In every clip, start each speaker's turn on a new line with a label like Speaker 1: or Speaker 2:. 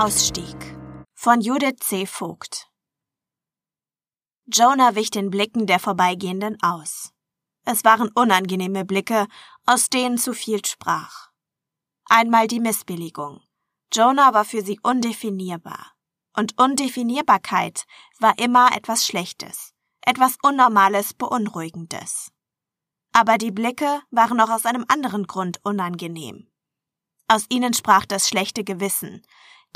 Speaker 1: Ausstieg von Judith C. Vogt Jonah wich den Blicken der Vorbeigehenden aus. Es waren unangenehme Blicke, aus denen zu viel sprach. Einmal die Missbilligung. Jonah war für sie undefinierbar. Und Undefinierbarkeit war immer etwas Schlechtes, etwas Unnormales, Beunruhigendes. Aber die Blicke waren noch aus einem anderen Grund unangenehm. Aus ihnen sprach das schlechte Gewissen,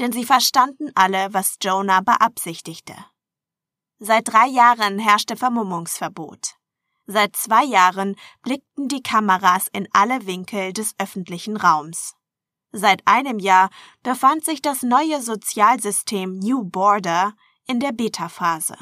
Speaker 1: denn sie verstanden alle, was Jonah beabsichtigte. Seit drei Jahren herrschte Vermummungsverbot. Seit zwei Jahren blickten die Kameras in alle Winkel des öffentlichen Raums. Seit einem Jahr befand sich das neue Sozialsystem New Border in der Beta-Phase.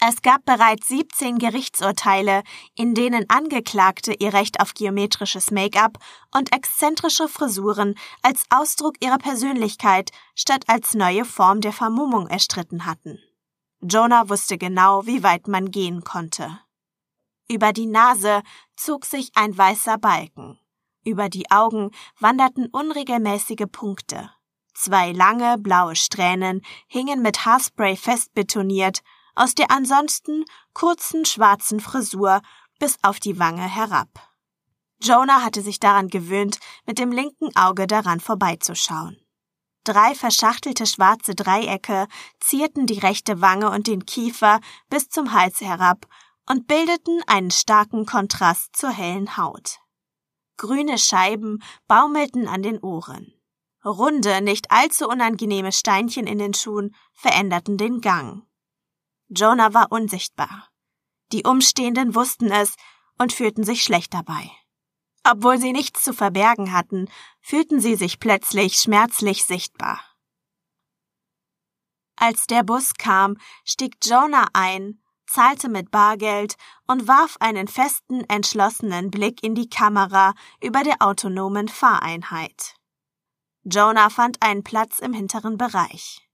Speaker 1: Es gab bereits 17 Gerichtsurteile, in denen Angeklagte ihr Recht auf geometrisches Make-up und exzentrische Frisuren als Ausdruck ihrer Persönlichkeit statt als neue Form der Vermummung erstritten hatten. Jonah wusste genau, wie weit man gehen konnte. Über die Nase zog sich ein weißer Balken. Über die Augen wanderten unregelmäßige Punkte. Zwei lange blaue Strähnen hingen mit Haarspray festbetoniert aus der ansonsten kurzen schwarzen Frisur bis auf die Wange herab. Jonah hatte sich daran gewöhnt, mit dem linken Auge daran vorbeizuschauen. Drei verschachtelte schwarze Dreiecke zierten die rechte Wange und den Kiefer bis zum Hals herab und bildeten einen starken Kontrast zur hellen Haut. Grüne Scheiben baumelten an den Ohren. Runde, nicht allzu unangenehme Steinchen in den Schuhen veränderten den Gang. Jonah war unsichtbar. Die Umstehenden wussten es und fühlten sich schlecht dabei. Obwohl sie nichts zu verbergen hatten, fühlten sie sich plötzlich schmerzlich sichtbar. Als der Bus kam, stieg Jonah ein, zahlte mit Bargeld und warf einen festen, entschlossenen Blick in die Kamera über der autonomen Fahreinheit. Jonah fand einen Platz im hinteren Bereich.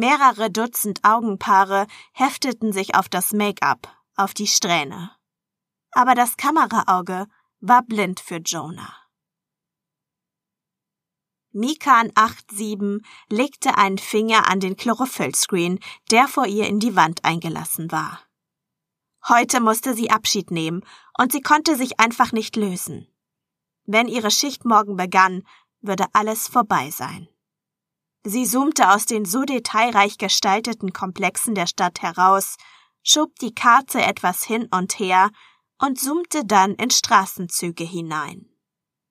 Speaker 1: Mehrere Dutzend Augenpaare hefteten sich auf das Make-up, auf die Strähne. Aber das Kameraauge war blind für Jonah. Mikan 87 legte einen Finger an den Chlorophyllscreen, der vor ihr in die Wand eingelassen war. Heute musste sie Abschied nehmen, und sie konnte sich einfach nicht lösen. Wenn ihre Schicht morgen begann, würde alles vorbei sein. Sie zoomte aus den so detailreich gestalteten Komplexen der Stadt heraus, schob die Karte etwas hin und her und zoomte dann in Straßenzüge hinein.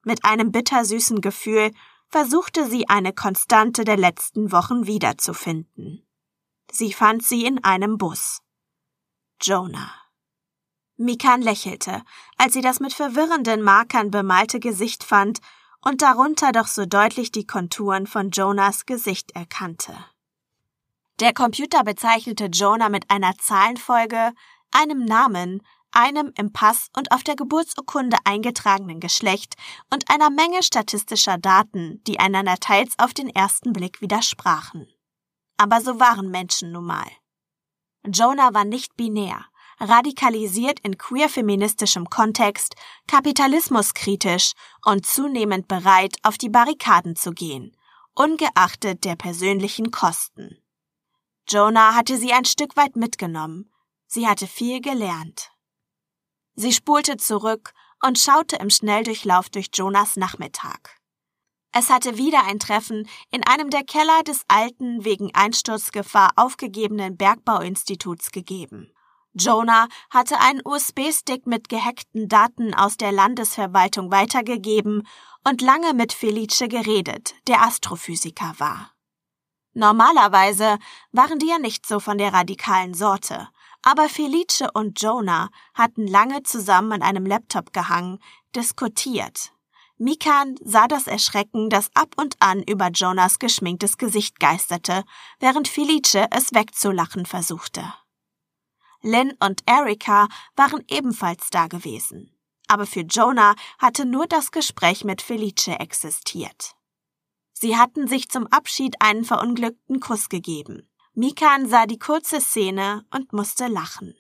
Speaker 1: Mit einem bittersüßen Gefühl versuchte sie eine Konstante der letzten Wochen wiederzufinden. Sie fand sie in einem Bus. Jonah. Mikan lächelte, als sie das mit verwirrenden Markern bemalte Gesicht fand und darunter doch so deutlich die Konturen von Jonas Gesicht erkannte. Der Computer bezeichnete Jonah mit einer Zahlenfolge, einem Namen, einem im Pass und auf der Geburtsurkunde eingetragenen Geschlecht und einer Menge statistischer Daten, die einander teils auf den ersten Blick widersprachen. Aber so waren Menschen nun mal. Jonah war nicht binär, radikalisiert in queer-feministischem Kontext, kapitalismuskritisch und zunehmend bereit, auf die Barrikaden zu gehen, ungeachtet der persönlichen Kosten. Jonah hatte sie ein Stück weit mitgenommen. Sie hatte viel gelernt. Sie spulte zurück und schaute im Schnelldurchlauf durch Jonas Nachmittag. Es hatte wieder ein Treffen in einem der Keller des alten, wegen Einsturzgefahr aufgegebenen Bergbauinstituts gegeben. Jonah hatte einen USB-Stick mit gehackten Daten aus der Landesverwaltung weitergegeben und lange mit Felice geredet, der Astrophysiker war. Normalerweise waren die ja nicht so von der radikalen Sorte, aber Felice und Jonah hatten lange zusammen an einem Laptop gehangen, diskutiert. Mikan sah das Erschrecken, das ab und an über Jonas geschminktes Gesicht geisterte, während Felice es wegzulachen versuchte. Lynn und Erika waren ebenfalls da gewesen. Aber für Jonah hatte nur das Gespräch mit Felice existiert. Sie hatten sich zum Abschied einen verunglückten Kuss gegeben. Mikan sah die kurze Szene und musste lachen.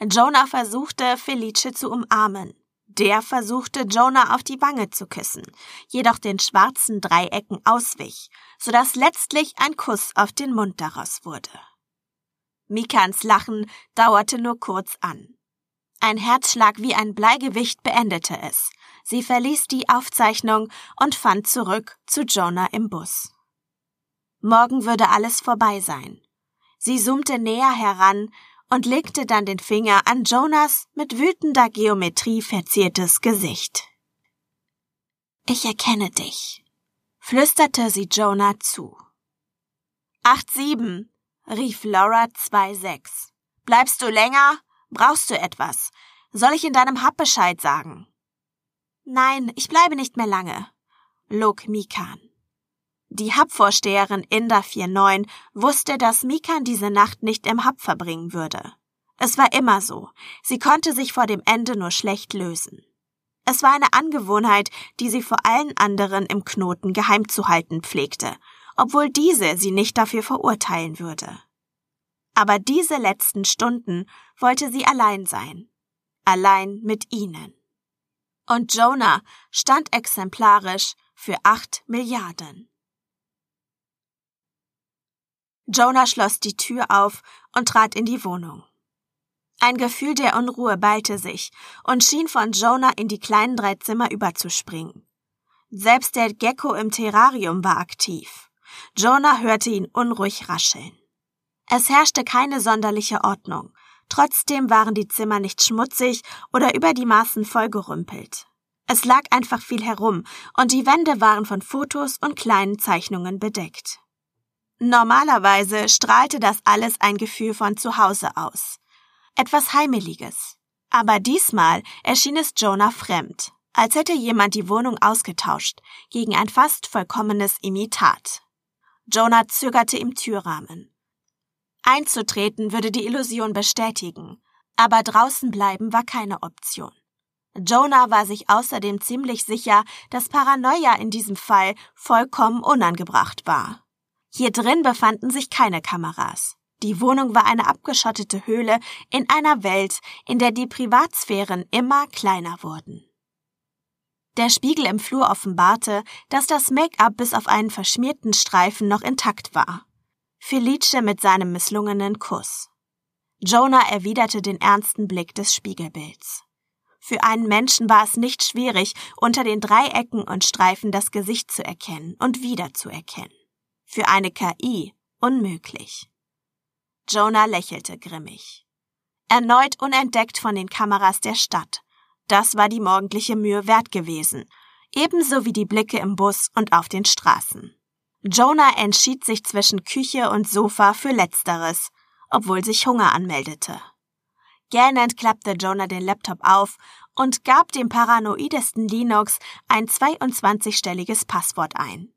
Speaker 1: Jonah versuchte, Felice zu umarmen. Der versuchte Jonah auf die Wange zu küssen, jedoch den schwarzen Dreiecken auswich, so dass letztlich ein Kuss auf den Mund daraus wurde. Mikans Lachen dauerte nur kurz an. Ein Herzschlag wie ein Bleigewicht beendete es. Sie verließ die Aufzeichnung und fand zurück zu Jonah im Bus. Morgen würde alles vorbei sein. Sie zoomte näher heran und legte dann den Finger an Jonas mit wütender Geometrie verziertes Gesicht. Ich erkenne dich, flüsterte sie Jonah zu. Acht sieben, rief Laura zwei sechs. Bleibst du länger? Brauchst du etwas? Soll ich in deinem Hub Bescheid sagen? Nein, ich bleibe nicht mehr lange, log Mikan. Die Hubvorsteherin Inda 49 wusste, dass Mikan diese Nacht nicht im Hub verbringen würde. Es war immer so. Sie konnte sich vor dem Ende nur schlecht lösen. Es war eine Angewohnheit, die sie vor allen anderen im Knoten geheim zu halten pflegte, obwohl diese sie nicht dafür verurteilen würde. Aber diese letzten Stunden wollte sie allein sein. Allein mit ihnen. Und Jonah stand exemplarisch für acht Milliarden. Jonah schloss die Tür auf und trat in die Wohnung. Ein Gefühl der Unruhe ballte sich und schien von Jonah in die kleinen drei Zimmer überzuspringen. Selbst der Gecko im Terrarium war aktiv. Jonah hörte ihn unruhig rascheln. Es herrschte keine sonderliche Ordnung. Trotzdem waren die Zimmer nicht schmutzig oder über die Maßen vollgerümpelt. Es lag einfach viel herum und die Wände waren von Fotos und kleinen Zeichnungen bedeckt. Normalerweise strahlte das alles ein Gefühl von Zuhause aus. Etwas Heimeliges. Aber diesmal erschien es Jonah fremd, als hätte jemand die Wohnung ausgetauscht gegen ein fast vollkommenes Imitat. Jonah zögerte im Türrahmen. Einzutreten würde die Illusion bestätigen, aber draußen bleiben war keine Option. Jonah war sich außerdem ziemlich sicher, dass Paranoia in diesem Fall vollkommen unangebracht war. Hier drin befanden sich keine Kameras. Die Wohnung war eine abgeschottete Höhle in einer Welt, in der die Privatsphären immer kleiner wurden. Der Spiegel im Flur offenbarte, dass das Make-up bis auf einen verschmierten Streifen noch intakt war. Felice mit seinem misslungenen Kuss. Jonah erwiderte den ernsten Blick des Spiegelbilds. Für einen Menschen war es nicht schwierig, unter den Dreiecken und Streifen das Gesicht zu erkennen und wiederzuerkennen. Für eine KI unmöglich. Jonah lächelte grimmig. Erneut unentdeckt von den Kameras der Stadt. Das war die morgendliche Mühe wert gewesen, ebenso wie die Blicke im Bus und auf den Straßen. Jonah entschied sich zwischen Küche und Sofa für Letzteres, obwohl sich Hunger anmeldete. Gähnend klappte Jonah den Laptop auf und gab dem paranoidesten Linux ein 22-stelliges Passwort ein.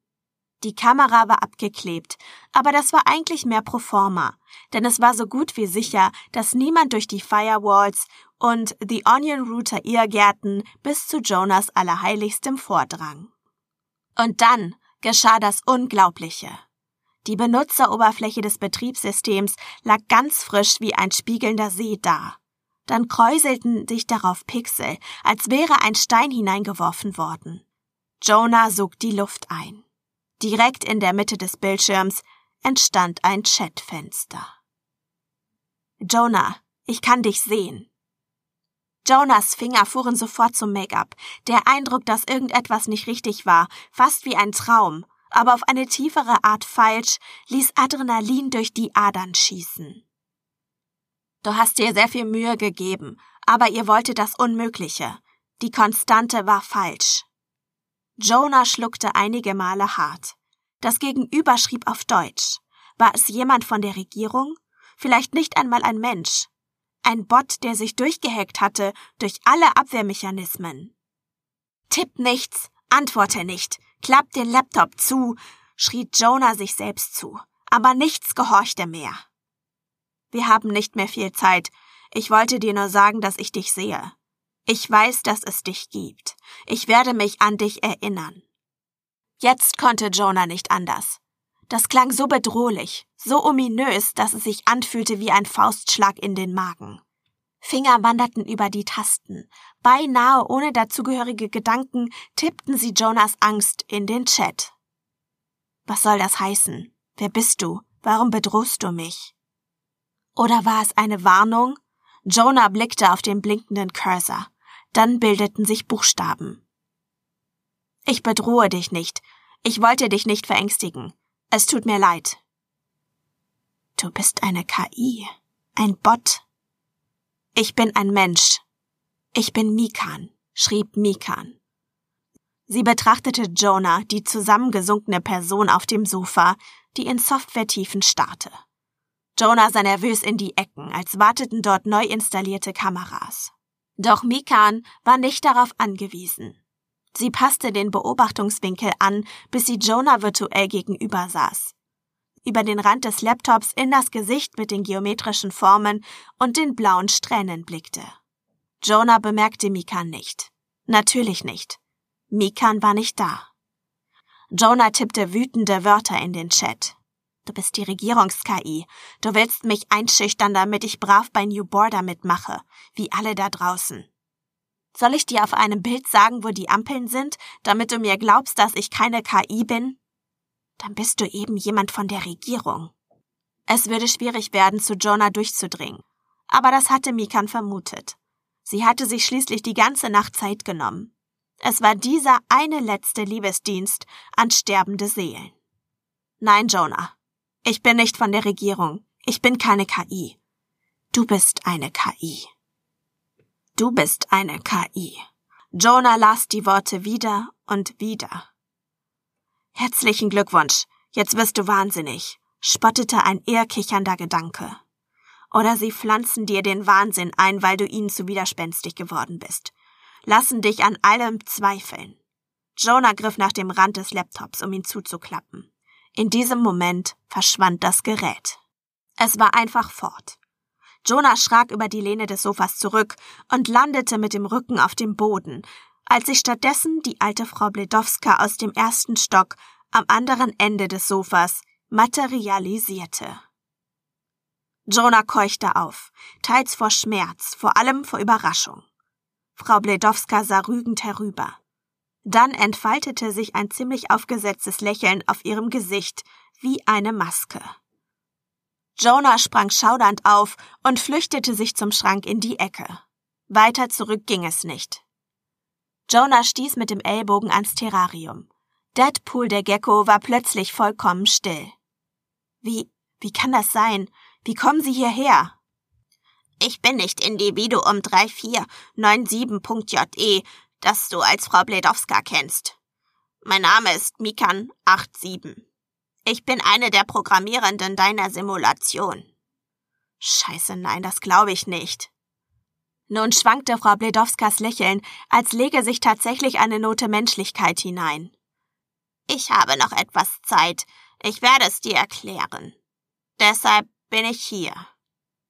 Speaker 1: Die Kamera war abgeklebt, aber das war eigentlich mehr pro forma, denn es war so gut wie sicher, dass niemand durch die Firewalls und The Onion Router Irrgärten bis zu Jonas Allerheiligstem vordrang. Und dann geschah das Unglaubliche. Die Benutzeroberfläche des Betriebssystems lag ganz frisch wie ein spiegelnder See da. Dann kräuselten sich darauf Pixel, als wäre ein Stein hineingeworfen worden. Jonah sog die Luft ein. Direkt in der Mitte des Bildschirms entstand ein Chatfenster. Jonah, ich kann dich sehen. Jonas Finger fuhren sofort zum Make-up. Der Eindruck, dass irgendetwas nicht richtig war, fast wie ein Traum, aber auf eine tiefere Art falsch, ließ Adrenalin durch die Adern schießen. Du hast dir sehr viel Mühe gegeben, aber ihr wolltet das Unmögliche. Die Konstante war falsch. Jonah schluckte einige Male hart. Das Gegenüber schrieb auf Deutsch. War es jemand von der Regierung? Vielleicht nicht einmal ein Mensch. Ein Bot, der sich durchgehackt hatte durch alle Abwehrmechanismen. Tipp nichts, antworte nicht, klapp den Laptop zu, schrie Jonah sich selbst zu, aber nichts gehorchte mehr. Wir haben nicht mehr viel Zeit. Ich wollte dir nur sagen, dass ich dich sehe. Ich weiß, dass es dich gibt. Ich werde mich an dich erinnern. Jetzt konnte Jonah nicht anders. Das klang so bedrohlich, so ominös, dass es sich anfühlte wie ein Faustschlag in den Magen. Finger wanderten über die Tasten. Beinahe ohne dazugehörige Gedanken tippten sie Jonas Angst in den Chat. Was soll das heißen? Wer bist du? Warum bedrohst du mich? Oder war es eine Warnung? Jonah blickte auf den blinkenden Cursor. Dann bildeten sich Buchstaben. Ich bedrohe dich nicht. Ich wollte dich nicht verängstigen. Es tut mir leid. Du bist eine KI, ein Bot. Ich bin ein Mensch. Ich bin Mikan, schrieb Mikan. Sie betrachtete Jonah, die zusammengesunkene Person auf dem Sofa, die in Softwaretiefen starrte. Jonah sah nervös in die Ecken, als warteten dort neu installierte Kameras. Doch Mikan war nicht darauf angewiesen. Sie passte den Beobachtungswinkel an, bis sie Jonah virtuell gegenüber saß. Über den Rand des Laptops in das Gesicht mit den geometrischen Formen und den blauen Strähnen blickte. Jonah bemerkte Mikan nicht. Natürlich nicht. Mikan war nicht da. Jonah tippte wütende Wörter in den Chat. Du bist die Regierungs-KI. Du willst mich einschüchtern, damit ich brav bei New Border mitmache, wie alle da draußen. Soll ich dir auf einem Bild sagen, wo die Ampeln sind, damit du mir glaubst, dass ich keine KI bin? Dann bist du eben jemand von der Regierung. Es würde schwierig werden, zu Jonah durchzudringen. Aber das hatte Mikan vermutet. Sie hatte sich schließlich die ganze Nacht Zeit genommen. Es war dieser eine letzte Liebesdienst an sterbende Seelen. Nein, Jonah, ich bin nicht von der Regierung. Ich bin keine KI. Du bist eine KI. Du bist eine KI. Jonah las die Worte wieder und wieder. Herzlichen Glückwunsch. Jetzt wirst du wahnsinnig, spottete ein eher kichernder Gedanke. Oder sie pflanzen dir den Wahnsinn ein, weil du ihnen zu widerspenstig geworden bist. Lassen dich an allem zweifeln. Jonah griff nach dem Rand des Laptops, um ihn zuzuklappen. In diesem Moment verschwand das Gerät. Es war einfach fort. Jonah schrak über die Lehne des Sofas zurück und landete mit dem Rücken auf dem Boden, als sich stattdessen die alte Frau Bledowska aus dem ersten Stock am anderen Ende des Sofas materialisierte. Jonah keuchte auf, teils vor Schmerz, vor allem vor Überraschung. Frau Bledowska sah rügend herüber. Dann entfaltete sich ein ziemlich aufgesetztes Lächeln auf ihrem Gesicht, wie eine Maske. Jonah sprang schaudernd auf und flüchtete sich zum Schrank in die Ecke. Weiter zurück ging es nicht. Jonah stieß mit dem Ellbogen ans Terrarium. Deadpool der Gecko war plötzlich vollkommen still. Wie, wie kann das sein? Wie kommen Sie hierher? Ich bin nicht Individuum 3497.je, das du als Frau Bledowska kennst. Mein Name ist Mikan 87. Ich bin eine der Programmierenden deiner Simulation. Scheiße, nein, das glaube ich nicht. Nun schwankte Frau Bledowskas Lächeln, als lege sich tatsächlich eine Note Menschlichkeit hinein. Ich habe noch etwas Zeit. Ich werde es dir erklären. Deshalb bin ich hier.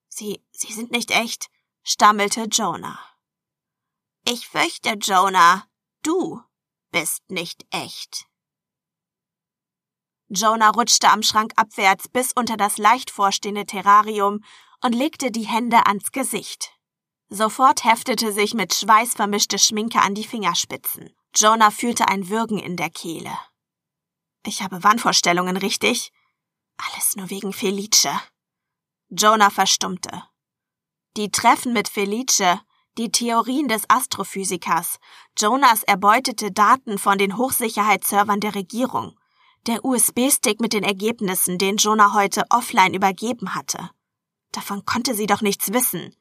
Speaker 1: Sie, Sie sind nicht echt, stammelte Jonah. Ich fürchte, Jonah, du bist nicht echt. Jonah rutschte am Schrank abwärts bis unter das leicht vorstehende Terrarium und legte die Hände ans Gesicht. Sofort heftete sich mit Schweiß vermischte Schminke an die Fingerspitzen. Jonah fühlte ein Würgen in der Kehle. Ich habe Wahnvorstellungen, richtig? Alles nur wegen Felice. Jonah verstummte. Die Treffen mit Felice die Theorien des Astrophysikers, Jonas erbeutete Daten von den Hochsicherheitsservern der Regierung, der USB-Stick mit den Ergebnissen, den Jonah heute offline übergeben hatte. Davon konnte sie doch nichts wissen.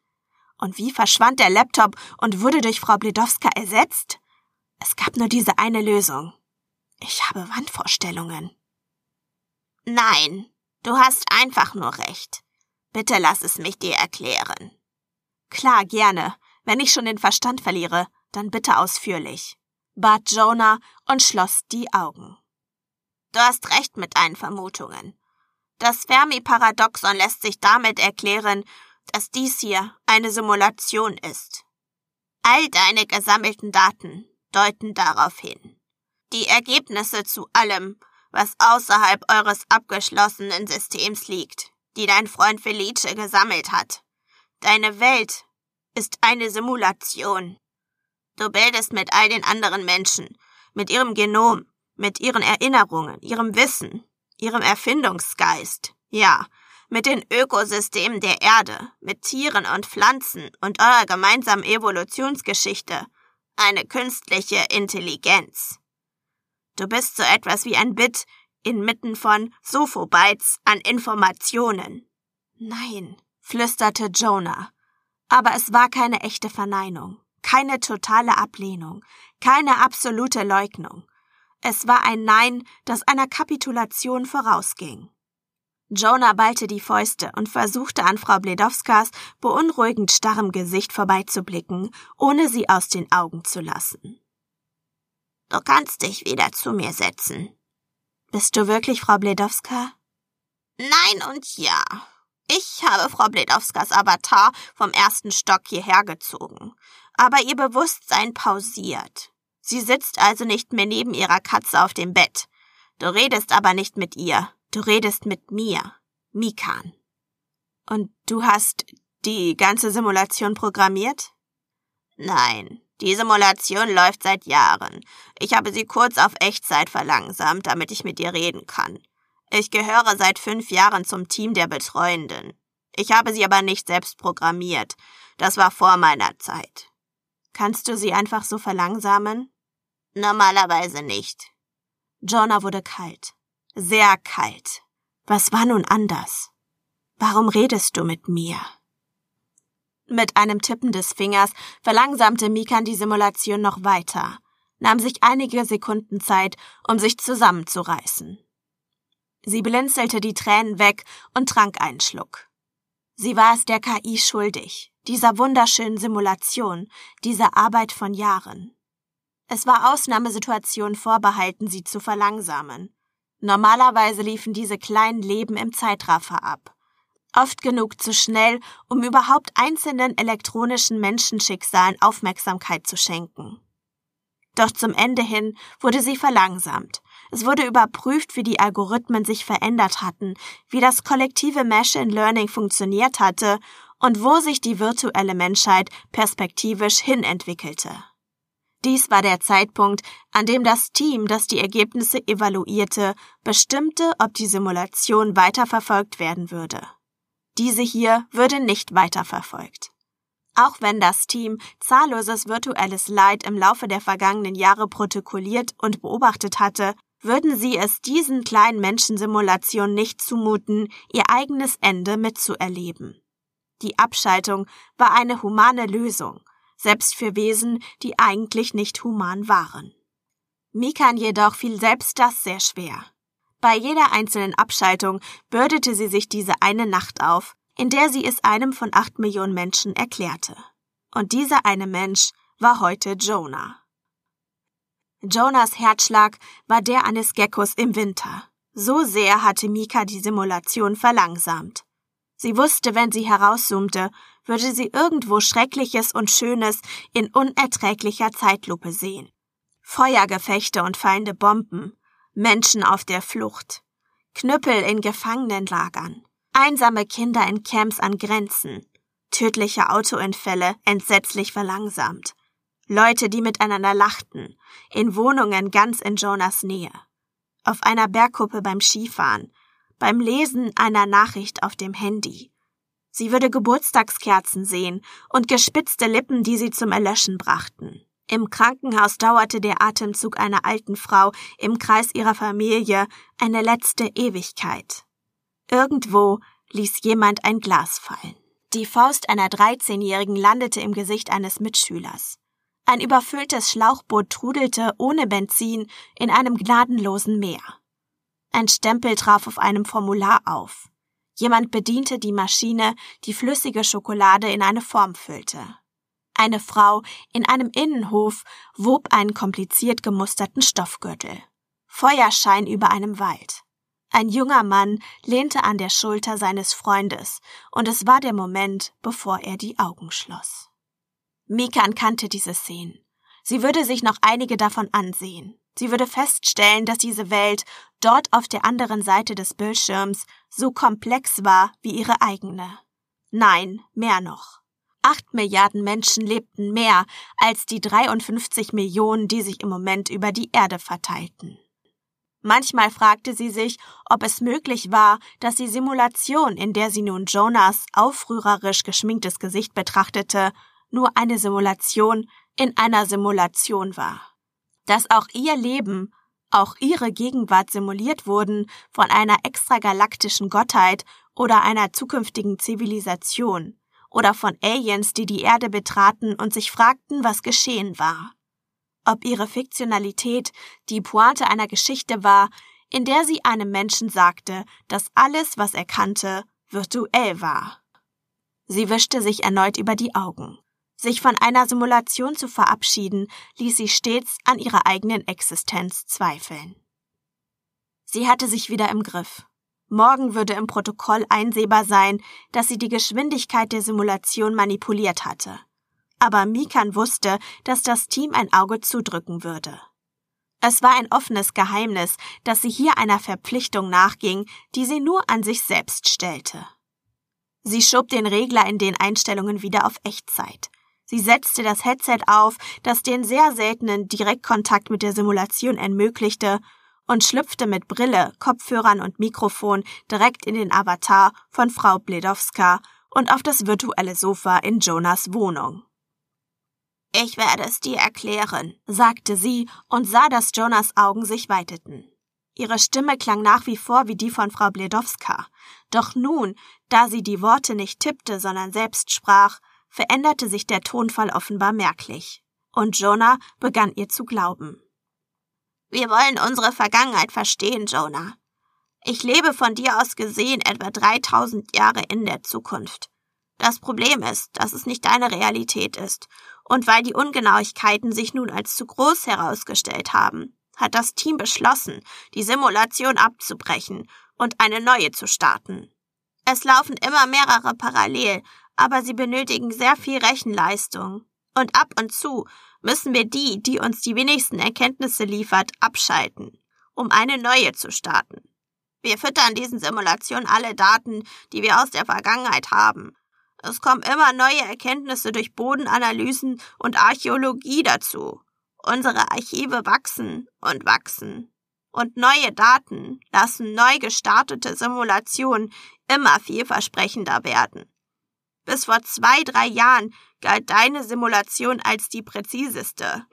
Speaker 1: Und wie verschwand der Laptop und wurde durch Frau Bledowska ersetzt? Es gab nur diese eine Lösung. Ich habe Wandvorstellungen. Nein, du hast einfach nur recht. Bitte lass es mich dir erklären. Klar, gerne. Wenn ich schon den Verstand verliere, dann bitte ausführlich, bat Jonah und schloss die Augen. Du hast recht mit deinen Vermutungen. Das Fermi-Paradoxon lässt sich damit erklären, dass dies hier eine Simulation ist. All deine gesammelten Daten deuten darauf hin. Die Ergebnisse zu allem, was außerhalb eures abgeschlossenen Systems liegt, die dein Freund Felice gesammelt hat. Deine Welt ist eine Simulation. Du bildest mit all den anderen Menschen, mit ihrem Genom, mit ihren Erinnerungen, ihrem Wissen, ihrem Erfindungsgeist, ja, mit den Ökosystemen der Erde, mit Tieren und Pflanzen und eurer gemeinsamen Evolutionsgeschichte, eine künstliche Intelligenz. Du bist so etwas wie ein Bit inmitten von Sophobytes an Informationen.
Speaker 2: Nein, flüsterte Jonah. Aber es war keine echte Verneinung, keine totale Ablehnung, keine absolute Leugnung. Es war ein Nein, das einer Kapitulation vorausging. Jonah ballte die Fäuste und versuchte an Frau Bledowskas beunruhigend starrem Gesicht vorbeizublicken, ohne sie aus den Augen zu lassen.
Speaker 1: Du kannst dich wieder zu mir setzen.
Speaker 2: Bist du wirklich Frau Bledowska?
Speaker 1: Nein und ja. Ich habe Frau Bledowskas Avatar vom ersten Stock hierher gezogen, aber ihr Bewusstsein pausiert. Sie sitzt also nicht mehr neben ihrer Katze auf dem Bett. Du redest aber nicht mit ihr, du redest mit mir, Mikan.
Speaker 2: Und du hast die ganze Simulation programmiert?
Speaker 1: Nein, die Simulation läuft seit Jahren. Ich habe sie kurz auf Echtzeit verlangsamt, damit ich mit dir reden kann. Ich gehöre seit fünf Jahren zum Team der Betreuenden. Ich habe sie aber nicht selbst programmiert. Das war vor meiner Zeit.
Speaker 2: Kannst du sie einfach so verlangsamen?
Speaker 1: Normalerweise nicht.
Speaker 2: Jonah wurde kalt. Sehr kalt. Was war nun anders? Warum redest du mit mir? Mit einem Tippen des Fingers verlangsamte Mikan die Simulation noch weiter, nahm sich einige Sekunden Zeit, um sich zusammenzureißen. Sie blinzelte die Tränen weg und trank einen Schluck. Sie war es der KI schuldig, dieser wunderschönen Simulation, dieser Arbeit von Jahren. Es war Ausnahmesituation vorbehalten, sie zu verlangsamen. Normalerweise liefen diese kleinen Leben im Zeitraffer ab oft genug zu schnell, um überhaupt einzelnen elektronischen Menschenschicksalen Aufmerksamkeit zu schenken. Doch zum Ende hin wurde sie verlangsamt. Es wurde überprüft, wie die Algorithmen sich verändert hatten, wie das kollektive Machine Learning funktioniert hatte und wo sich die virtuelle Menschheit perspektivisch hinentwickelte. Dies war der Zeitpunkt, an dem das Team, das die Ergebnisse evaluierte, bestimmte, ob die Simulation weiterverfolgt werden würde. Diese hier würde nicht weiterverfolgt. Auch wenn das Team zahlloses virtuelles Leid im Laufe der vergangenen Jahre protokolliert und beobachtet hatte, würden sie es diesen kleinen Menschensimulationen nicht zumuten, ihr eigenes Ende mitzuerleben. Die Abschaltung war eine humane Lösung, selbst für Wesen, die eigentlich nicht human waren. Mikan jedoch fiel selbst das sehr schwer. Bei jeder einzelnen Abschaltung bürdete sie sich diese eine Nacht auf, in der sie es einem von acht Millionen Menschen erklärte. Und dieser eine Mensch war heute Jonah. Jonas Herzschlag war der eines Geckos im Winter. So sehr hatte Mika die Simulation verlangsamt. Sie wusste, wenn sie herauszoomte, würde sie irgendwo Schreckliches und Schönes in unerträglicher Zeitlupe sehen. Feuergefechte und fallende Bomben, Menschen auf der Flucht, Knüppel in Gefangenenlagern, einsame Kinder in Camps an Grenzen, tödliche Autounfälle entsetzlich verlangsamt, Leute, die miteinander lachten, in Wohnungen ganz in Jonas Nähe, auf einer Bergkuppe beim Skifahren, beim Lesen einer Nachricht auf dem Handy. Sie würde Geburtstagskerzen sehen und gespitzte Lippen, die sie zum Erlöschen brachten. Im Krankenhaus dauerte der Atemzug einer alten Frau im Kreis ihrer Familie eine letzte Ewigkeit. Irgendwo ließ jemand ein Glas fallen. Die Faust einer 13-Jährigen landete im Gesicht eines Mitschülers. Ein überfülltes Schlauchboot trudelte ohne Benzin in einem gnadenlosen Meer. Ein Stempel traf auf einem Formular auf. Jemand bediente die Maschine, die flüssige Schokolade in eine Form füllte. Eine Frau in einem Innenhof wob einen kompliziert gemusterten Stoffgürtel. Feuerschein über einem Wald. Ein junger Mann lehnte an der Schulter seines Freundes, und es war der Moment, bevor er die Augen schloss. Mikan kannte diese Szenen. Sie würde sich noch einige davon ansehen. Sie würde feststellen, dass diese Welt dort auf der anderen Seite des Bildschirms so komplex war wie ihre eigene. Nein, mehr noch.
Speaker 1: Acht Milliarden Menschen lebten mehr als die 53 Millionen, die sich im Moment über die Erde verteilten. Manchmal fragte sie sich, ob es möglich war, dass die Simulation, in der sie nun Jonas aufrührerisch geschminktes Gesicht betrachtete, nur eine Simulation in einer Simulation war. Dass auch ihr Leben, auch ihre Gegenwart simuliert wurden von einer extragalaktischen Gottheit oder einer zukünftigen Zivilisation oder von Aliens, die die Erde betraten und sich fragten, was geschehen war. Ob ihre Fiktionalität die Pointe einer Geschichte war, in der sie einem Menschen sagte, dass alles, was er kannte, virtuell war. Sie wischte sich erneut über die Augen. Sich von einer Simulation zu verabschieden, ließ sie stets an ihrer eigenen Existenz zweifeln. Sie hatte sich wieder im Griff. Morgen würde im Protokoll einsehbar sein, dass sie die Geschwindigkeit der Simulation manipuliert hatte. Aber Mikan wusste, dass das Team ein Auge zudrücken würde. Es war ein offenes Geheimnis, dass sie hier einer Verpflichtung nachging, die sie nur an sich selbst stellte. Sie schob den Regler in den Einstellungen wieder auf Echtzeit. Sie setzte das Headset auf, das den sehr seltenen Direktkontakt mit der Simulation ermöglichte, und schlüpfte mit Brille, Kopfhörern und Mikrofon direkt in den Avatar von Frau Bledowska und auf das virtuelle Sofa in Jonas Wohnung. Ich werde es dir erklären, sagte sie und sah, dass Jonas Augen sich weiteten. Ihre Stimme klang nach wie vor wie die von Frau Bledowska. Doch nun, da sie die Worte nicht tippte, sondern selbst sprach, veränderte sich der Tonfall offenbar merklich. Und Jonah begann ihr zu glauben. Wir wollen unsere Vergangenheit verstehen, Jonah. Ich lebe von dir aus gesehen etwa 3000 Jahre in der Zukunft. Das Problem ist, dass es nicht deine Realität ist. Und weil die Ungenauigkeiten sich nun als zu groß herausgestellt haben, hat das Team beschlossen, die Simulation abzubrechen und eine neue zu starten. Es laufen immer mehrere parallel, aber sie benötigen sehr viel Rechenleistung. Und ab und zu müssen wir die, die uns die wenigsten Erkenntnisse liefert, abschalten, um eine neue zu starten. Wir füttern diesen Simulationen alle Daten, die wir aus der Vergangenheit haben. Es kommen immer neue Erkenntnisse durch Bodenanalysen und Archäologie dazu. Unsere Archive wachsen und wachsen. Und neue Daten lassen neu gestartete Simulationen immer vielversprechender werden. Bis vor zwei, drei Jahren galt deine Simulation als die präziseste.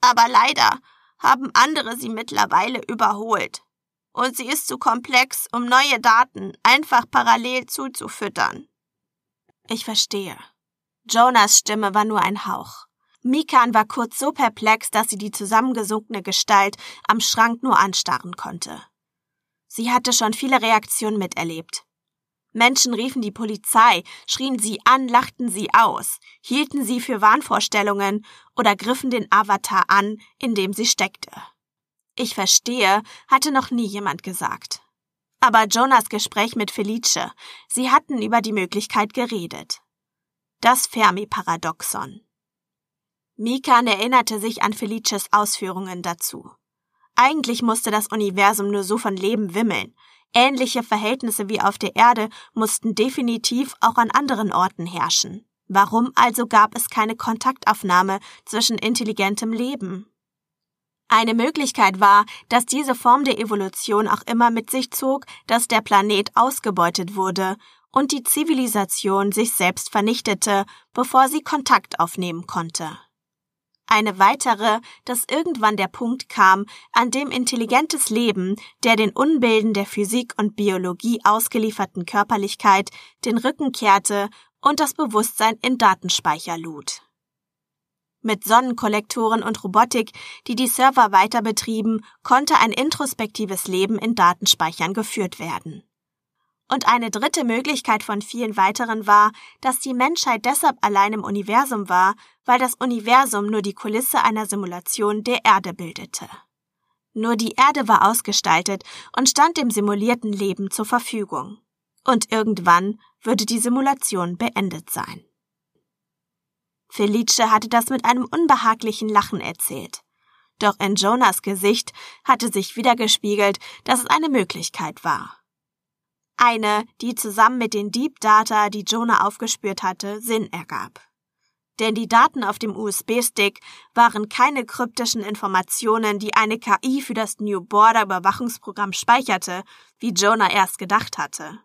Speaker 1: Aber leider haben andere sie mittlerweile überholt. Und sie ist zu komplex, um neue Daten einfach parallel zuzufüttern. Ich verstehe. Jonas Stimme war nur ein Hauch. Mikan war kurz so perplex, dass sie die zusammengesunkene Gestalt am Schrank nur anstarren konnte. Sie hatte schon viele Reaktionen miterlebt. Menschen riefen die Polizei, schrien sie an, lachten sie aus, hielten sie für Wahnvorstellungen oder griffen den Avatar an, in dem sie steckte. Ich verstehe, hatte noch nie jemand gesagt. Aber Jonas Gespräch mit Felice, sie hatten über die Möglichkeit geredet. Das Fermi-Paradoxon. Mikan erinnerte sich an Felices Ausführungen dazu. Eigentlich musste das Universum nur so von Leben wimmeln, Ähnliche Verhältnisse wie auf der Erde mussten definitiv auch an anderen Orten herrschen. Warum also gab es keine Kontaktaufnahme zwischen intelligentem Leben? Eine Möglichkeit war, dass diese Form der Evolution auch immer mit sich zog, dass der Planet ausgebeutet wurde und die Zivilisation sich selbst vernichtete, bevor sie Kontakt aufnehmen konnte. Eine weitere, dass irgendwann der Punkt kam, an dem intelligentes Leben der den Unbilden der Physik und Biologie ausgelieferten Körperlichkeit den Rücken kehrte und das Bewusstsein in Datenspeicher lud. Mit Sonnenkollektoren und Robotik, die die Server weiter betrieben, konnte ein introspektives Leben in Datenspeichern geführt werden. Und eine dritte Möglichkeit von vielen weiteren war, dass die Menschheit deshalb allein im Universum war, weil das Universum nur die Kulisse einer Simulation der Erde bildete. Nur die Erde war ausgestaltet und stand dem simulierten Leben zur Verfügung. Und irgendwann würde die Simulation beendet sein. Felice hatte das mit einem unbehaglichen Lachen erzählt. Doch in Jonas Gesicht hatte sich wieder gespiegelt, dass es eine Möglichkeit war. Eine, die zusammen mit den Deep Data, die Jonah aufgespürt hatte, Sinn ergab. Denn die Daten auf dem USB-Stick waren keine kryptischen Informationen, die eine KI für das New Border Überwachungsprogramm speicherte, wie Jonah erst gedacht hatte.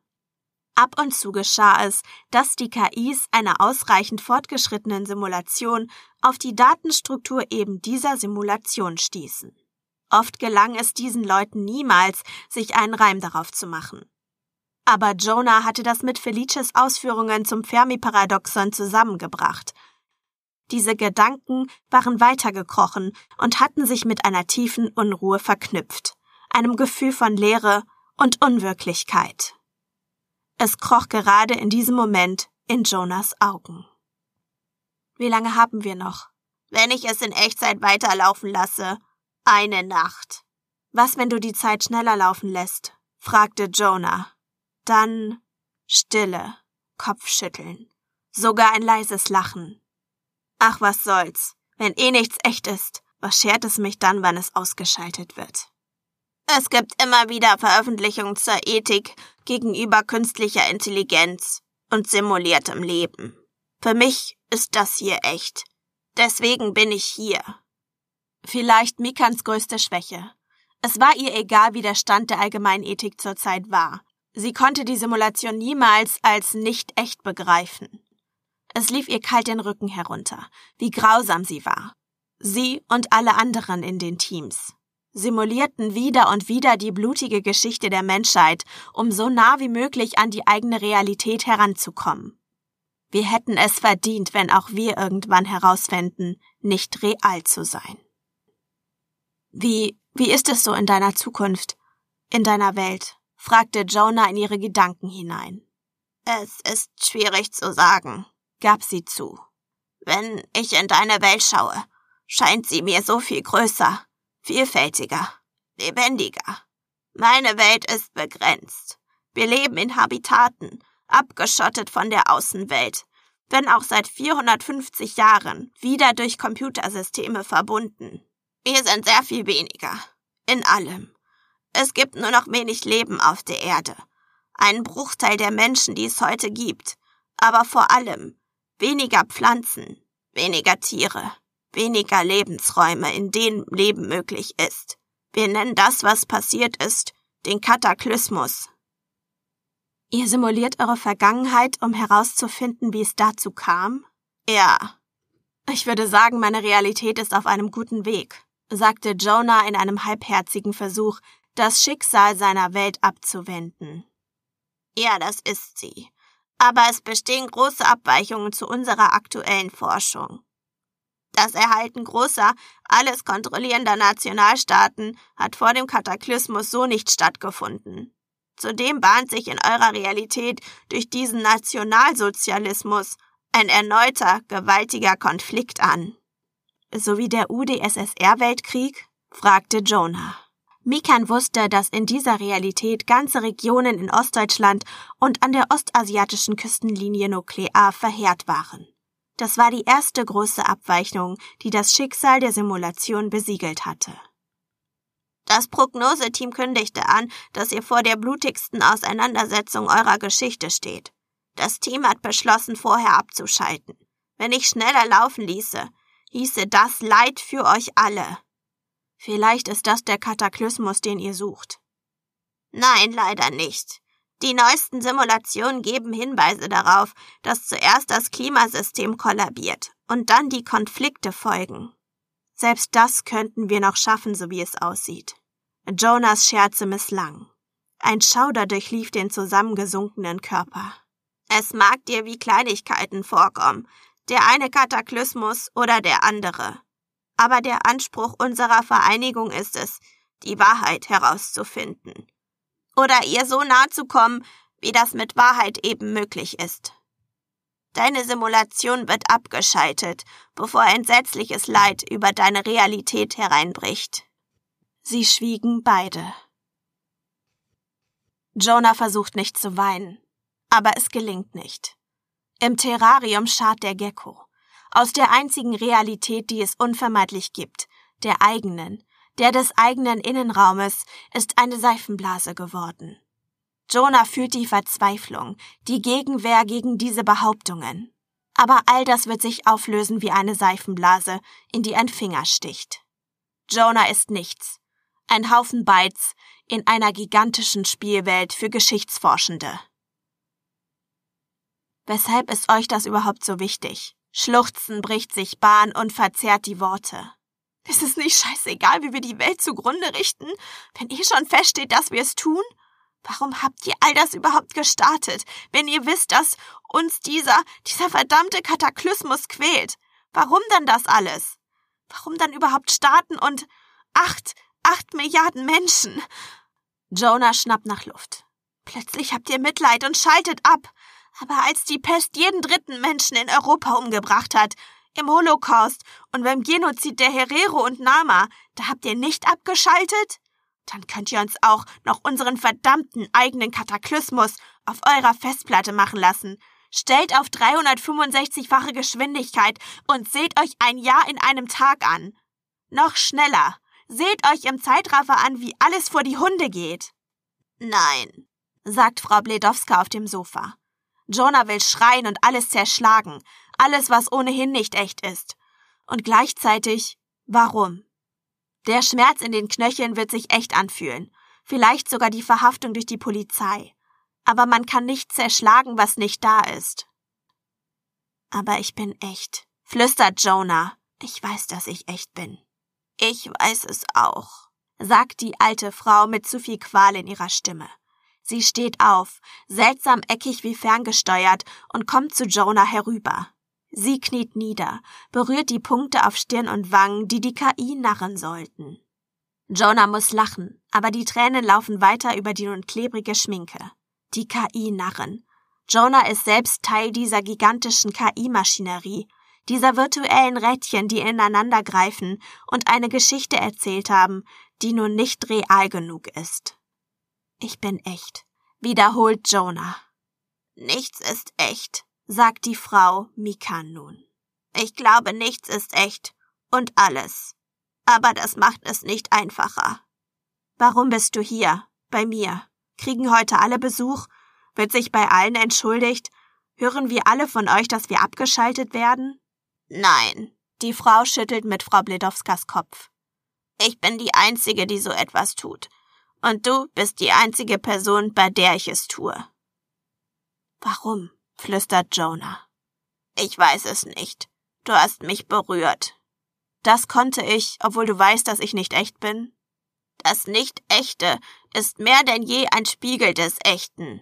Speaker 1: Ab und zu geschah es, dass die KIs einer ausreichend fortgeschrittenen Simulation auf die Datenstruktur eben dieser Simulation stießen. Oft gelang es diesen Leuten niemals, sich einen Reim darauf zu machen. Aber Jonah hatte das mit Felices Ausführungen zum Fermi-Paradoxon zusammengebracht. Diese Gedanken waren weitergekrochen und hatten sich mit einer tiefen Unruhe verknüpft, einem Gefühl von Leere und Unwirklichkeit. Es kroch gerade in diesem Moment in Jonas Augen. Wie lange haben wir noch?
Speaker 2: Wenn ich es in Echtzeit weiterlaufen lasse, eine Nacht.
Speaker 1: Was, wenn du die Zeit schneller laufen lässt? fragte Jonah. Dann Stille, Kopfschütteln, sogar ein leises Lachen. Ach, was soll's. Wenn eh nichts echt ist, was schert es mich dann, wann es ausgeschaltet wird?
Speaker 2: Es gibt immer wieder Veröffentlichungen zur Ethik gegenüber künstlicher Intelligenz und simuliertem Leben. Für mich ist das hier echt. Deswegen bin ich hier.
Speaker 1: Vielleicht Mikans größte Schwäche. Es war ihr egal, wie der Stand der allgemeinen Ethik zurzeit war. Sie konnte die Simulation niemals als nicht echt begreifen. Es lief ihr kalt den Rücken herunter, wie grausam sie war. Sie und alle anderen in den Teams simulierten wieder und wieder die blutige Geschichte der Menschheit, um so nah wie möglich an die eigene Realität heranzukommen. Wir hätten es verdient, wenn auch wir irgendwann herausfänden, nicht real zu sein. Wie, wie ist es so in deiner Zukunft, in deiner Welt? Fragte Jonah in ihre Gedanken hinein.
Speaker 2: Es ist schwierig zu sagen, gab sie zu. Wenn ich in deine Welt schaue, scheint sie mir so viel größer, vielfältiger, lebendiger. Meine Welt ist begrenzt. Wir leben in Habitaten, abgeschottet von der Außenwelt, wenn auch seit 450 Jahren wieder durch Computersysteme verbunden. Wir sind sehr viel weniger. In allem. Es gibt nur noch wenig Leben auf der Erde. Einen Bruchteil der Menschen, die es heute gibt. Aber vor allem weniger Pflanzen, weniger Tiere, weniger Lebensräume, in denen Leben möglich ist. Wir nennen das, was passiert ist, den Kataklysmus.
Speaker 1: Ihr simuliert eure Vergangenheit, um herauszufinden, wie es dazu kam?
Speaker 2: Ja.
Speaker 1: Ich würde sagen, meine Realität ist auf einem guten Weg, sagte Jonah in einem halbherzigen Versuch, das Schicksal seiner Welt abzuwenden.
Speaker 2: Ja, das ist sie. Aber es bestehen große Abweichungen zu unserer aktuellen Forschung. Das Erhalten großer, alles kontrollierender Nationalstaaten hat vor dem Kataklysmus so nicht stattgefunden. Zudem bahnt sich in eurer Realität durch diesen Nationalsozialismus ein erneuter, gewaltiger Konflikt an.
Speaker 1: So wie der UdSSR-Weltkrieg? fragte Jonah. Mikan wusste, dass in dieser Realität ganze Regionen in Ostdeutschland und an der ostasiatischen Küstenlinie nuklear verheert waren. Das war die erste große Abweichung, die das Schicksal der Simulation besiegelt hatte.
Speaker 2: Das Prognoseteam kündigte an, dass ihr vor der blutigsten Auseinandersetzung eurer Geschichte steht. Das Team hat beschlossen, vorher abzuschalten. Wenn ich schneller laufen ließe, hieße das Leid für euch alle.
Speaker 1: Vielleicht ist das der Kataklysmus, den ihr sucht.
Speaker 2: Nein, leider nicht. Die neuesten Simulationen geben Hinweise darauf, dass zuerst das Klimasystem kollabiert und dann die Konflikte folgen.
Speaker 1: Selbst das könnten wir noch schaffen, so wie es aussieht. Jonas Scherze misslang. Ein Schauder durchlief den zusammengesunkenen Körper.
Speaker 2: Es mag dir wie Kleinigkeiten vorkommen, der eine Kataklysmus oder der andere. Aber der Anspruch unserer Vereinigung ist es, die Wahrheit herauszufinden oder ihr so nahe zu kommen, wie das mit Wahrheit eben möglich ist. Deine Simulation wird abgeschaltet, bevor entsetzliches Leid über deine Realität hereinbricht.
Speaker 1: Sie schwiegen beide. Jonah versucht nicht zu weinen, aber es gelingt nicht. Im Terrarium schart der Gecko. Aus der einzigen Realität, die es unvermeidlich gibt, der eigenen, der des eigenen Innenraumes ist eine Seifenblase geworden. Jonah fühlt die Verzweiflung, die Gegenwehr gegen diese Behauptungen. Aber all das wird sich auflösen wie eine Seifenblase, in die ein Finger sticht. Jonah ist nichts. Ein Haufen Bytes in einer gigantischen Spielwelt für Geschichtsforschende. Weshalb ist euch das überhaupt so wichtig? Schluchzen bricht sich Bahn und verzerrt die Worte. Ist es nicht scheißegal, wie wir die Welt zugrunde richten, wenn eh schon feststeht, dass wir es tun? Warum habt ihr all das überhaupt gestartet, wenn ihr wisst, dass uns dieser, dieser verdammte Kataklysmus quält? Warum dann das alles? Warum dann überhaupt starten und acht, acht Milliarden Menschen? Jonah schnappt nach Luft. Plötzlich habt ihr Mitleid und schaltet ab. Aber als die Pest jeden dritten Menschen in Europa umgebracht hat, im Holocaust und beim Genozid der Herero und Nama, da habt ihr nicht abgeschaltet? Dann könnt ihr uns auch noch unseren verdammten eigenen Kataklysmus auf eurer Festplatte machen lassen. Stellt auf 365-fache Geschwindigkeit und seht euch ein Jahr in einem Tag an. Noch schneller. Seht euch im Zeitraffer an, wie alles vor die Hunde geht. Nein, sagt Frau Bledowska auf dem Sofa. Jonah will schreien und alles zerschlagen, alles, was ohnehin nicht echt ist. Und gleichzeitig, warum? Der Schmerz in den Knöcheln wird sich echt anfühlen, vielleicht sogar die Verhaftung durch die Polizei. Aber man kann nicht zerschlagen, was nicht da ist. Aber ich bin echt, flüstert Jonah. Ich weiß, dass ich echt bin. Ich weiß es auch, sagt die alte Frau mit zu viel Qual in ihrer Stimme. Sie steht auf, seltsam eckig wie ferngesteuert, und kommt zu Jonah herüber. Sie kniet nieder, berührt die Punkte auf Stirn und Wangen, die die KI narren sollten. Jonah muss lachen, aber die Tränen laufen weiter über die nun klebrige Schminke. Die KI narren. Jonah ist selbst Teil dieser gigantischen KI-Maschinerie, dieser virtuellen Rädchen, die ineinander greifen und eine Geschichte erzählt haben, die nun nicht real genug ist. Ich bin echt, wiederholt Jonah. Nichts ist echt, sagt die Frau Mika nun. Ich glaube, nichts ist echt und alles. Aber das macht es nicht einfacher. Warum bist du hier, bei mir? Kriegen heute alle Besuch? Wird sich bei allen entschuldigt? Hören wir alle von euch, dass wir abgeschaltet werden? Nein, die Frau schüttelt mit Frau Bledowskas Kopf. Ich bin die Einzige, die so etwas tut und du bist die einzige Person, bei der ich es tue. Warum? flüstert Jonah. Ich weiß es nicht. Du hast mich berührt. Das konnte ich, obwohl du weißt, dass ich nicht echt bin? Das Nicht-Echte ist mehr denn je ein Spiegel des Echten,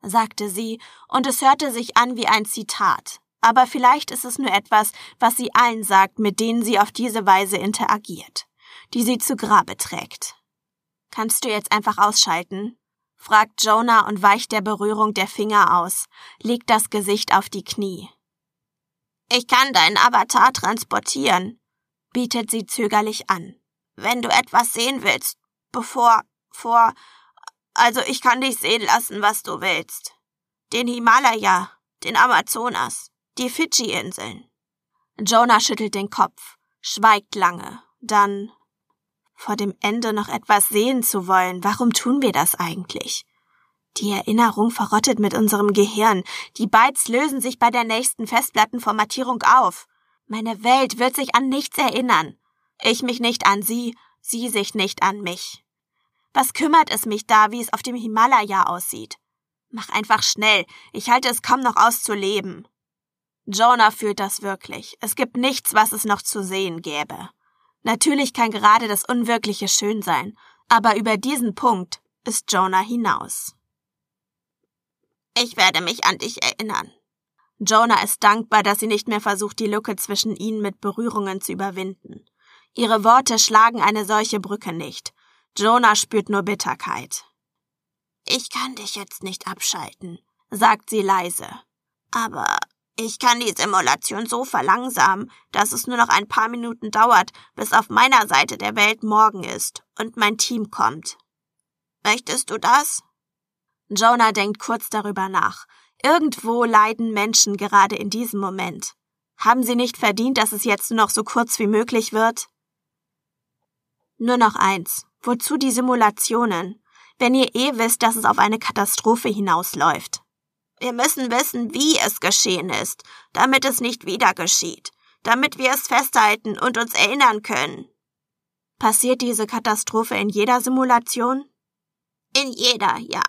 Speaker 1: sagte sie, und es hörte sich an wie ein Zitat. Aber vielleicht ist es nur etwas, was sie allen sagt, mit denen sie auf diese Weise interagiert, die sie zu Grabe trägt. Kannst du jetzt einfach ausschalten? fragt Jonah und weicht der Berührung der Finger aus, legt das Gesicht auf die Knie. Ich kann deinen Avatar transportieren, bietet sie zögerlich an. Wenn du etwas sehen willst, bevor, vor, also ich kann dich sehen lassen, was du willst. Den Himalaya, den Amazonas, die Fidschi-Inseln. Jonah schüttelt den Kopf, schweigt lange, dann vor dem Ende noch etwas sehen zu wollen. Warum tun wir das eigentlich? Die Erinnerung verrottet mit unserem Gehirn. Die Bytes lösen sich bei der nächsten Festplattenformatierung auf. Meine Welt wird sich an nichts erinnern. Ich mich nicht an sie, sie sich nicht an mich. Was kümmert es mich da, wie es auf dem Himalaya aussieht? Mach einfach schnell. Ich halte es kaum noch aus zu leben. Jonah fühlt das wirklich. Es gibt nichts, was es noch zu sehen gäbe. Natürlich kann gerade das Unwirkliche schön sein, aber über diesen Punkt ist Jonah hinaus. Ich werde mich an dich erinnern. Jonah ist dankbar, dass sie nicht mehr versucht, die Lücke zwischen ihnen mit Berührungen zu überwinden. Ihre Worte schlagen eine solche Brücke nicht. Jonah spürt nur Bitterkeit. Ich kann dich jetzt nicht abschalten, sagt sie leise. Aber ich kann die Simulation so verlangsamen, dass es nur noch ein paar Minuten dauert, bis auf meiner Seite der Welt morgen ist und mein Team kommt. Möchtest du das? Jonah denkt kurz darüber nach. Irgendwo leiden Menschen gerade in diesem Moment. Haben sie nicht verdient, dass es jetzt nur noch so kurz wie möglich wird? Nur noch eins. Wozu die Simulationen? Wenn ihr eh wisst, dass es auf eine Katastrophe hinausläuft.
Speaker 2: Wir müssen wissen, wie es geschehen ist, damit es nicht wieder geschieht, damit wir es festhalten und uns erinnern können.
Speaker 1: Passiert diese Katastrophe in jeder Simulation?
Speaker 2: In jeder, ja.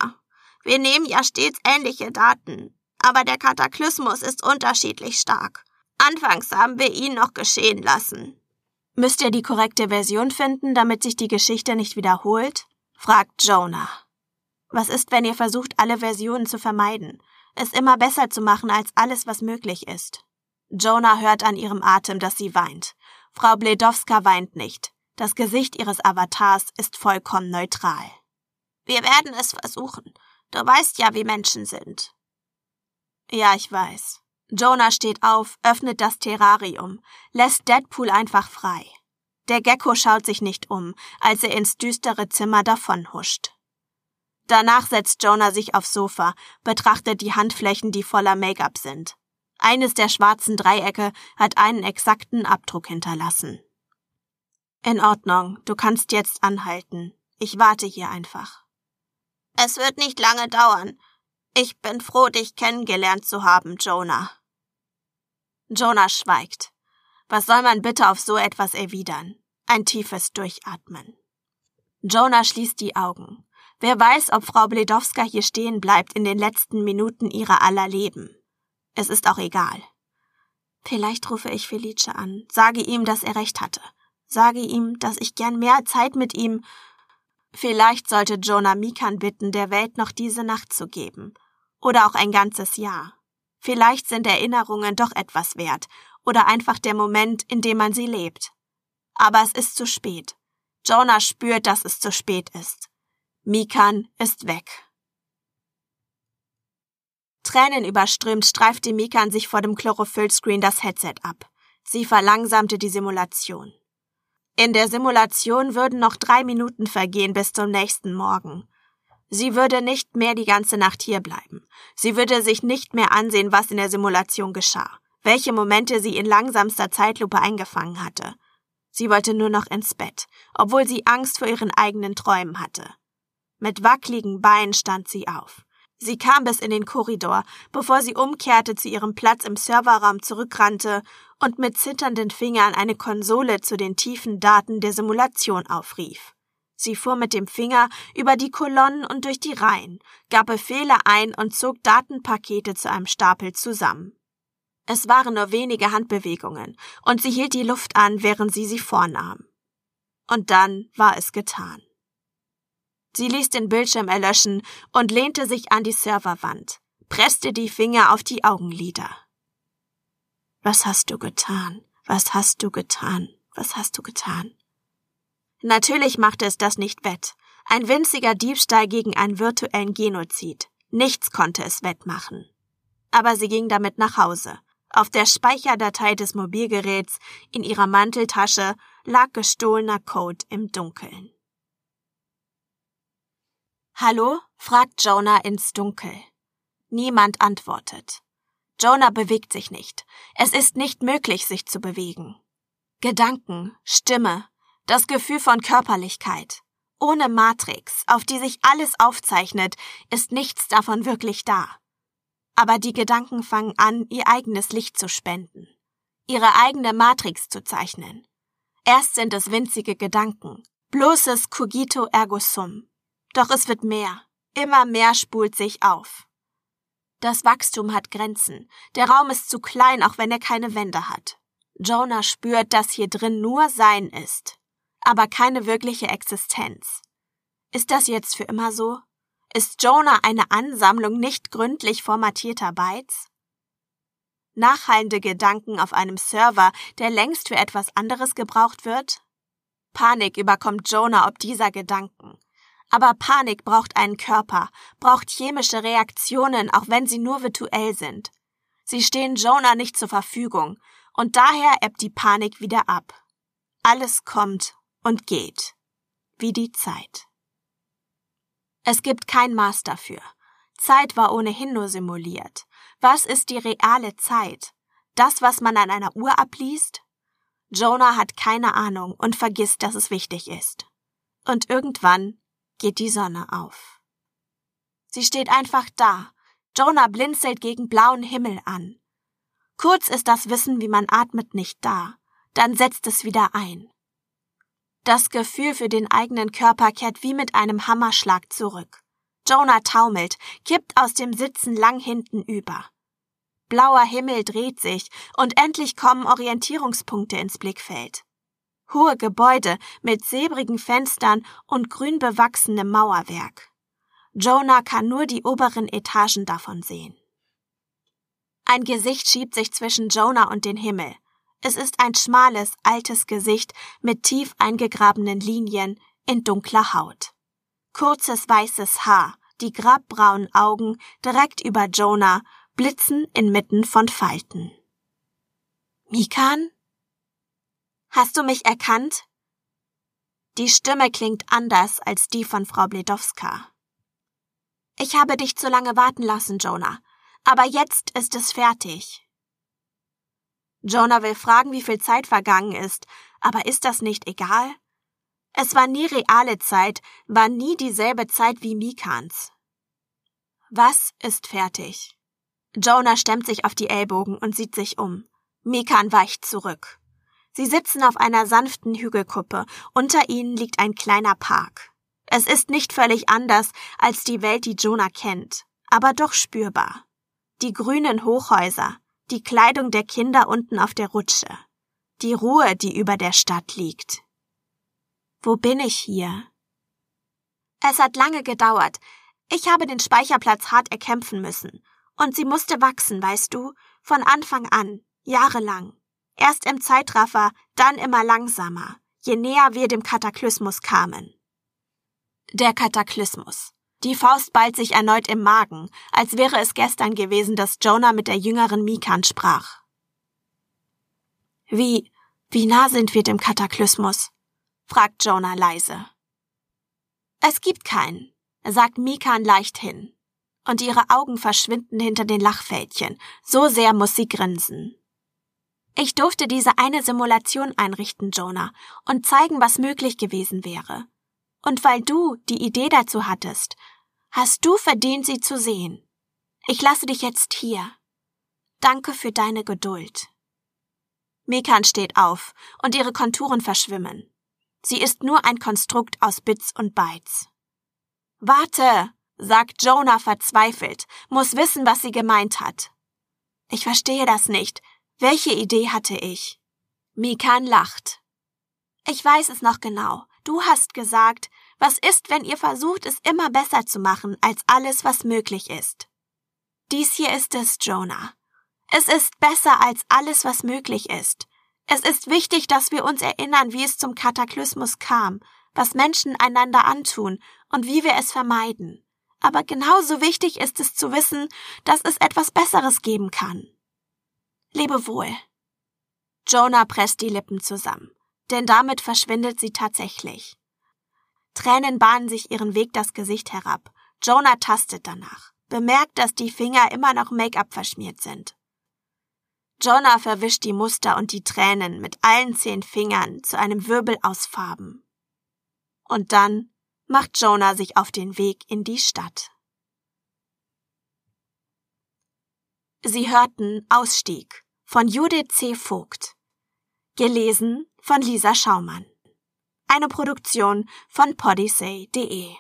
Speaker 2: Wir nehmen ja stets ähnliche Daten, aber der Kataklysmus ist unterschiedlich stark. Anfangs haben wir ihn noch geschehen lassen.
Speaker 1: Müsst ihr die korrekte Version finden, damit sich die Geschichte nicht wiederholt? fragt Jonah. Was ist, wenn ihr versucht, alle Versionen zu vermeiden? Es immer besser zu machen als alles, was möglich ist. Jonah hört an ihrem Atem, dass sie weint. Frau Bledowska weint nicht. Das Gesicht ihres Avatars ist vollkommen neutral.
Speaker 2: Wir werden es versuchen. Du weißt ja, wie Menschen sind.
Speaker 1: Ja, ich weiß. Jonah steht auf, öffnet das Terrarium, lässt Deadpool einfach frei. Der Gecko schaut sich nicht um, als er ins düstere Zimmer davonhuscht. Danach setzt Jonah sich aufs Sofa, betrachtet die Handflächen, die voller Make-up sind. Eines der schwarzen Dreiecke hat einen exakten Abdruck hinterlassen. In Ordnung, du kannst jetzt anhalten. Ich warte hier einfach.
Speaker 2: Es wird nicht lange dauern. Ich bin froh, dich kennengelernt zu haben, Jonah.
Speaker 1: Jonah schweigt. Was soll man bitte auf so etwas erwidern? Ein tiefes Durchatmen. Jonah schließt die Augen. Wer weiß, ob Frau Bledowska hier stehen bleibt in den letzten Minuten ihrer aller Leben. Es ist auch egal. Vielleicht rufe ich Felice an, sage ihm, dass er recht hatte, sage ihm, dass ich gern mehr Zeit mit ihm Vielleicht sollte Jonah Mikan bitten, der Welt noch diese Nacht zu geben. Oder auch ein ganzes Jahr. Vielleicht sind Erinnerungen doch etwas wert. Oder einfach der Moment, in dem man sie lebt. Aber es ist zu spät. Jonah spürt, dass es zu spät ist. Mikan ist weg. Tränen überströmt streifte Mikan sich vor dem Chlorophyllscreen das Headset ab. Sie verlangsamte die Simulation. In der Simulation würden noch drei Minuten vergehen bis zum nächsten Morgen. Sie würde nicht mehr die ganze Nacht hier bleiben. Sie würde sich nicht mehr ansehen, was in der Simulation geschah, welche Momente sie in langsamster Zeitlupe eingefangen hatte. Sie wollte nur noch ins Bett, obwohl sie Angst vor ihren eigenen Träumen hatte. Mit wackligen Beinen stand sie auf. Sie kam bis in den Korridor, bevor sie umkehrte zu ihrem Platz im Serverraum zurückrannte und mit zitternden Fingern eine Konsole zu den tiefen Daten der Simulation aufrief. Sie fuhr mit dem Finger über die Kolonnen und durch die Reihen, gab Befehle ein und zog Datenpakete zu einem Stapel zusammen. Es waren nur wenige Handbewegungen, und sie hielt die Luft an, während sie sie vornahm. Und dann war es getan. Sie ließ den Bildschirm erlöschen und lehnte sich an die Serverwand, presste die Finger auf die Augenlider. Was hast du getan? Was hast du getan? Was hast du getan? Natürlich machte es das nicht wett. Ein winziger Diebstahl gegen einen virtuellen Genozid. Nichts konnte es wettmachen. Aber sie ging damit nach Hause. Auf der Speicherdatei des Mobilgeräts in ihrer Manteltasche lag gestohlener Code im Dunkeln. Hallo? fragt Jonah ins Dunkel. Niemand antwortet. Jonah bewegt sich nicht. Es ist nicht möglich, sich zu bewegen. Gedanken, Stimme, das Gefühl von Körperlichkeit. Ohne Matrix, auf die sich alles aufzeichnet, ist nichts davon wirklich da. Aber die Gedanken fangen an, ihr eigenes Licht zu spenden, ihre eigene Matrix zu zeichnen. Erst sind es winzige Gedanken, bloßes cogito ergo sum. Doch es wird mehr. Immer mehr spult sich auf. Das Wachstum hat Grenzen. Der Raum ist zu klein, auch wenn er keine Wände hat. Jonah spürt, dass hier drin nur Sein ist, aber keine wirkliche Existenz. Ist das jetzt für immer so? Ist Jonah eine Ansammlung nicht gründlich formatierter Bytes? Nachhallende Gedanken auf einem Server, der längst für etwas anderes gebraucht wird? Panik überkommt Jonah ob dieser Gedanken. Aber Panik braucht einen Körper, braucht chemische Reaktionen, auch wenn sie nur virtuell sind. Sie stehen Jonah nicht zur Verfügung, und daher ebbt die Panik wieder ab. Alles kommt und geht, wie die Zeit. Es gibt kein Maß dafür. Zeit war ohnehin nur simuliert. Was ist die reale Zeit? Das, was man an einer Uhr abliest? Jonah hat keine Ahnung und vergisst, dass es wichtig ist. Und irgendwann geht die Sonne auf. Sie steht einfach da, Jonah blinzelt gegen blauen Himmel an. Kurz ist das Wissen, wie man atmet, nicht da. Dann setzt es wieder ein. Das Gefühl für den eigenen Körper kehrt wie mit einem Hammerschlag zurück. Jonah taumelt, kippt aus dem Sitzen lang hinten über. Blauer Himmel dreht sich und endlich kommen Orientierungspunkte ins Blickfeld. Hohe Gebäude mit silbrigen Fenstern und grün bewachsenem Mauerwerk. Jonah kann nur die oberen Etagen davon sehen. Ein Gesicht schiebt sich zwischen Jonah und den Himmel. Es ist ein schmales, altes Gesicht mit tief eingegrabenen Linien in dunkler Haut. Kurzes weißes Haar, die grabbraunen Augen direkt über Jonah blitzen inmitten von Falten. Mikan? Hast du mich erkannt? Die Stimme klingt anders als die von Frau Bledowska. Ich habe dich zu lange warten lassen, Jonah, aber jetzt ist es fertig. Jonah will fragen, wie viel Zeit vergangen ist, aber ist das nicht egal? Es war nie reale Zeit, war nie dieselbe Zeit wie Mikans. Was ist fertig? Jonah stemmt sich auf die Ellbogen und sieht sich um. Mikan weicht zurück. Sie sitzen auf einer sanften Hügelkuppe. Unter ihnen liegt ein kleiner Park. Es ist nicht völlig anders als die Welt, die Jonah kennt, aber doch spürbar. Die grünen Hochhäuser, die Kleidung der Kinder unten auf der Rutsche, die Ruhe, die über der Stadt liegt. Wo bin ich hier? Es hat lange gedauert. Ich habe den Speicherplatz hart erkämpfen müssen. Und sie musste wachsen, weißt du, von Anfang an, jahrelang. Erst im Zeitraffer, dann immer langsamer, je näher wir dem Kataklysmus kamen. Der Kataklysmus. Die Faust ballt sich erneut im Magen, als wäre es gestern gewesen, dass Jonah mit der jüngeren Mikan sprach. Wie, wie nah sind wir dem Kataklysmus? fragt Jonah leise. Es gibt keinen, sagt Mikan leicht hin. Und ihre Augen verschwinden hinter den Lachfältchen, so sehr muss sie grinsen. Ich durfte diese eine Simulation einrichten, Jonah, und zeigen, was möglich gewesen wäre. Und weil du die Idee dazu hattest, hast du verdient, sie zu sehen. Ich lasse dich jetzt hier. Danke für deine Geduld. Mekan steht auf und ihre Konturen verschwimmen. Sie ist nur ein Konstrukt aus Bits und Bytes. Warte, sagt Jonah verzweifelt, muss wissen, was sie gemeint hat. Ich verstehe das nicht. Welche Idee hatte ich? Mikan lacht. Ich weiß es noch genau. Du hast gesagt, was ist, wenn ihr versucht, es immer besser zu machen als alles, was möglich ist? Dies hier ist es, Jonah. Es ist besser als alles, was möglich ist. Es ist wichtig, dass wir uns erinnern, wie es zum Kataklysmus kam, was Menschen einander antun und wie wir es vermeiden. Aber genauso wichtig ist es zu wissen, dass es etwas Besseres geben kann. Lebe wohl. Jonah presst die Lippen zusammen, denn damit verschwindet sie tatsächlich. Tränen bahnen sich ihren Weg das Gesicht herab. Jonah tastet danach, bemerkt, dass die Finger immer noch Make-up verschmiert sind. Jonah verwischt die Muster und die Tränen mit allen zehn Fingern zu einem Wirbel aus Farben. Und dann macht Jonah sich auf den Weg in die Stadt. Sie hörten Ausstieg von Judith C. Vogt. Gelesen von Lisa Schaumann. Eine Produktion von podyssey.de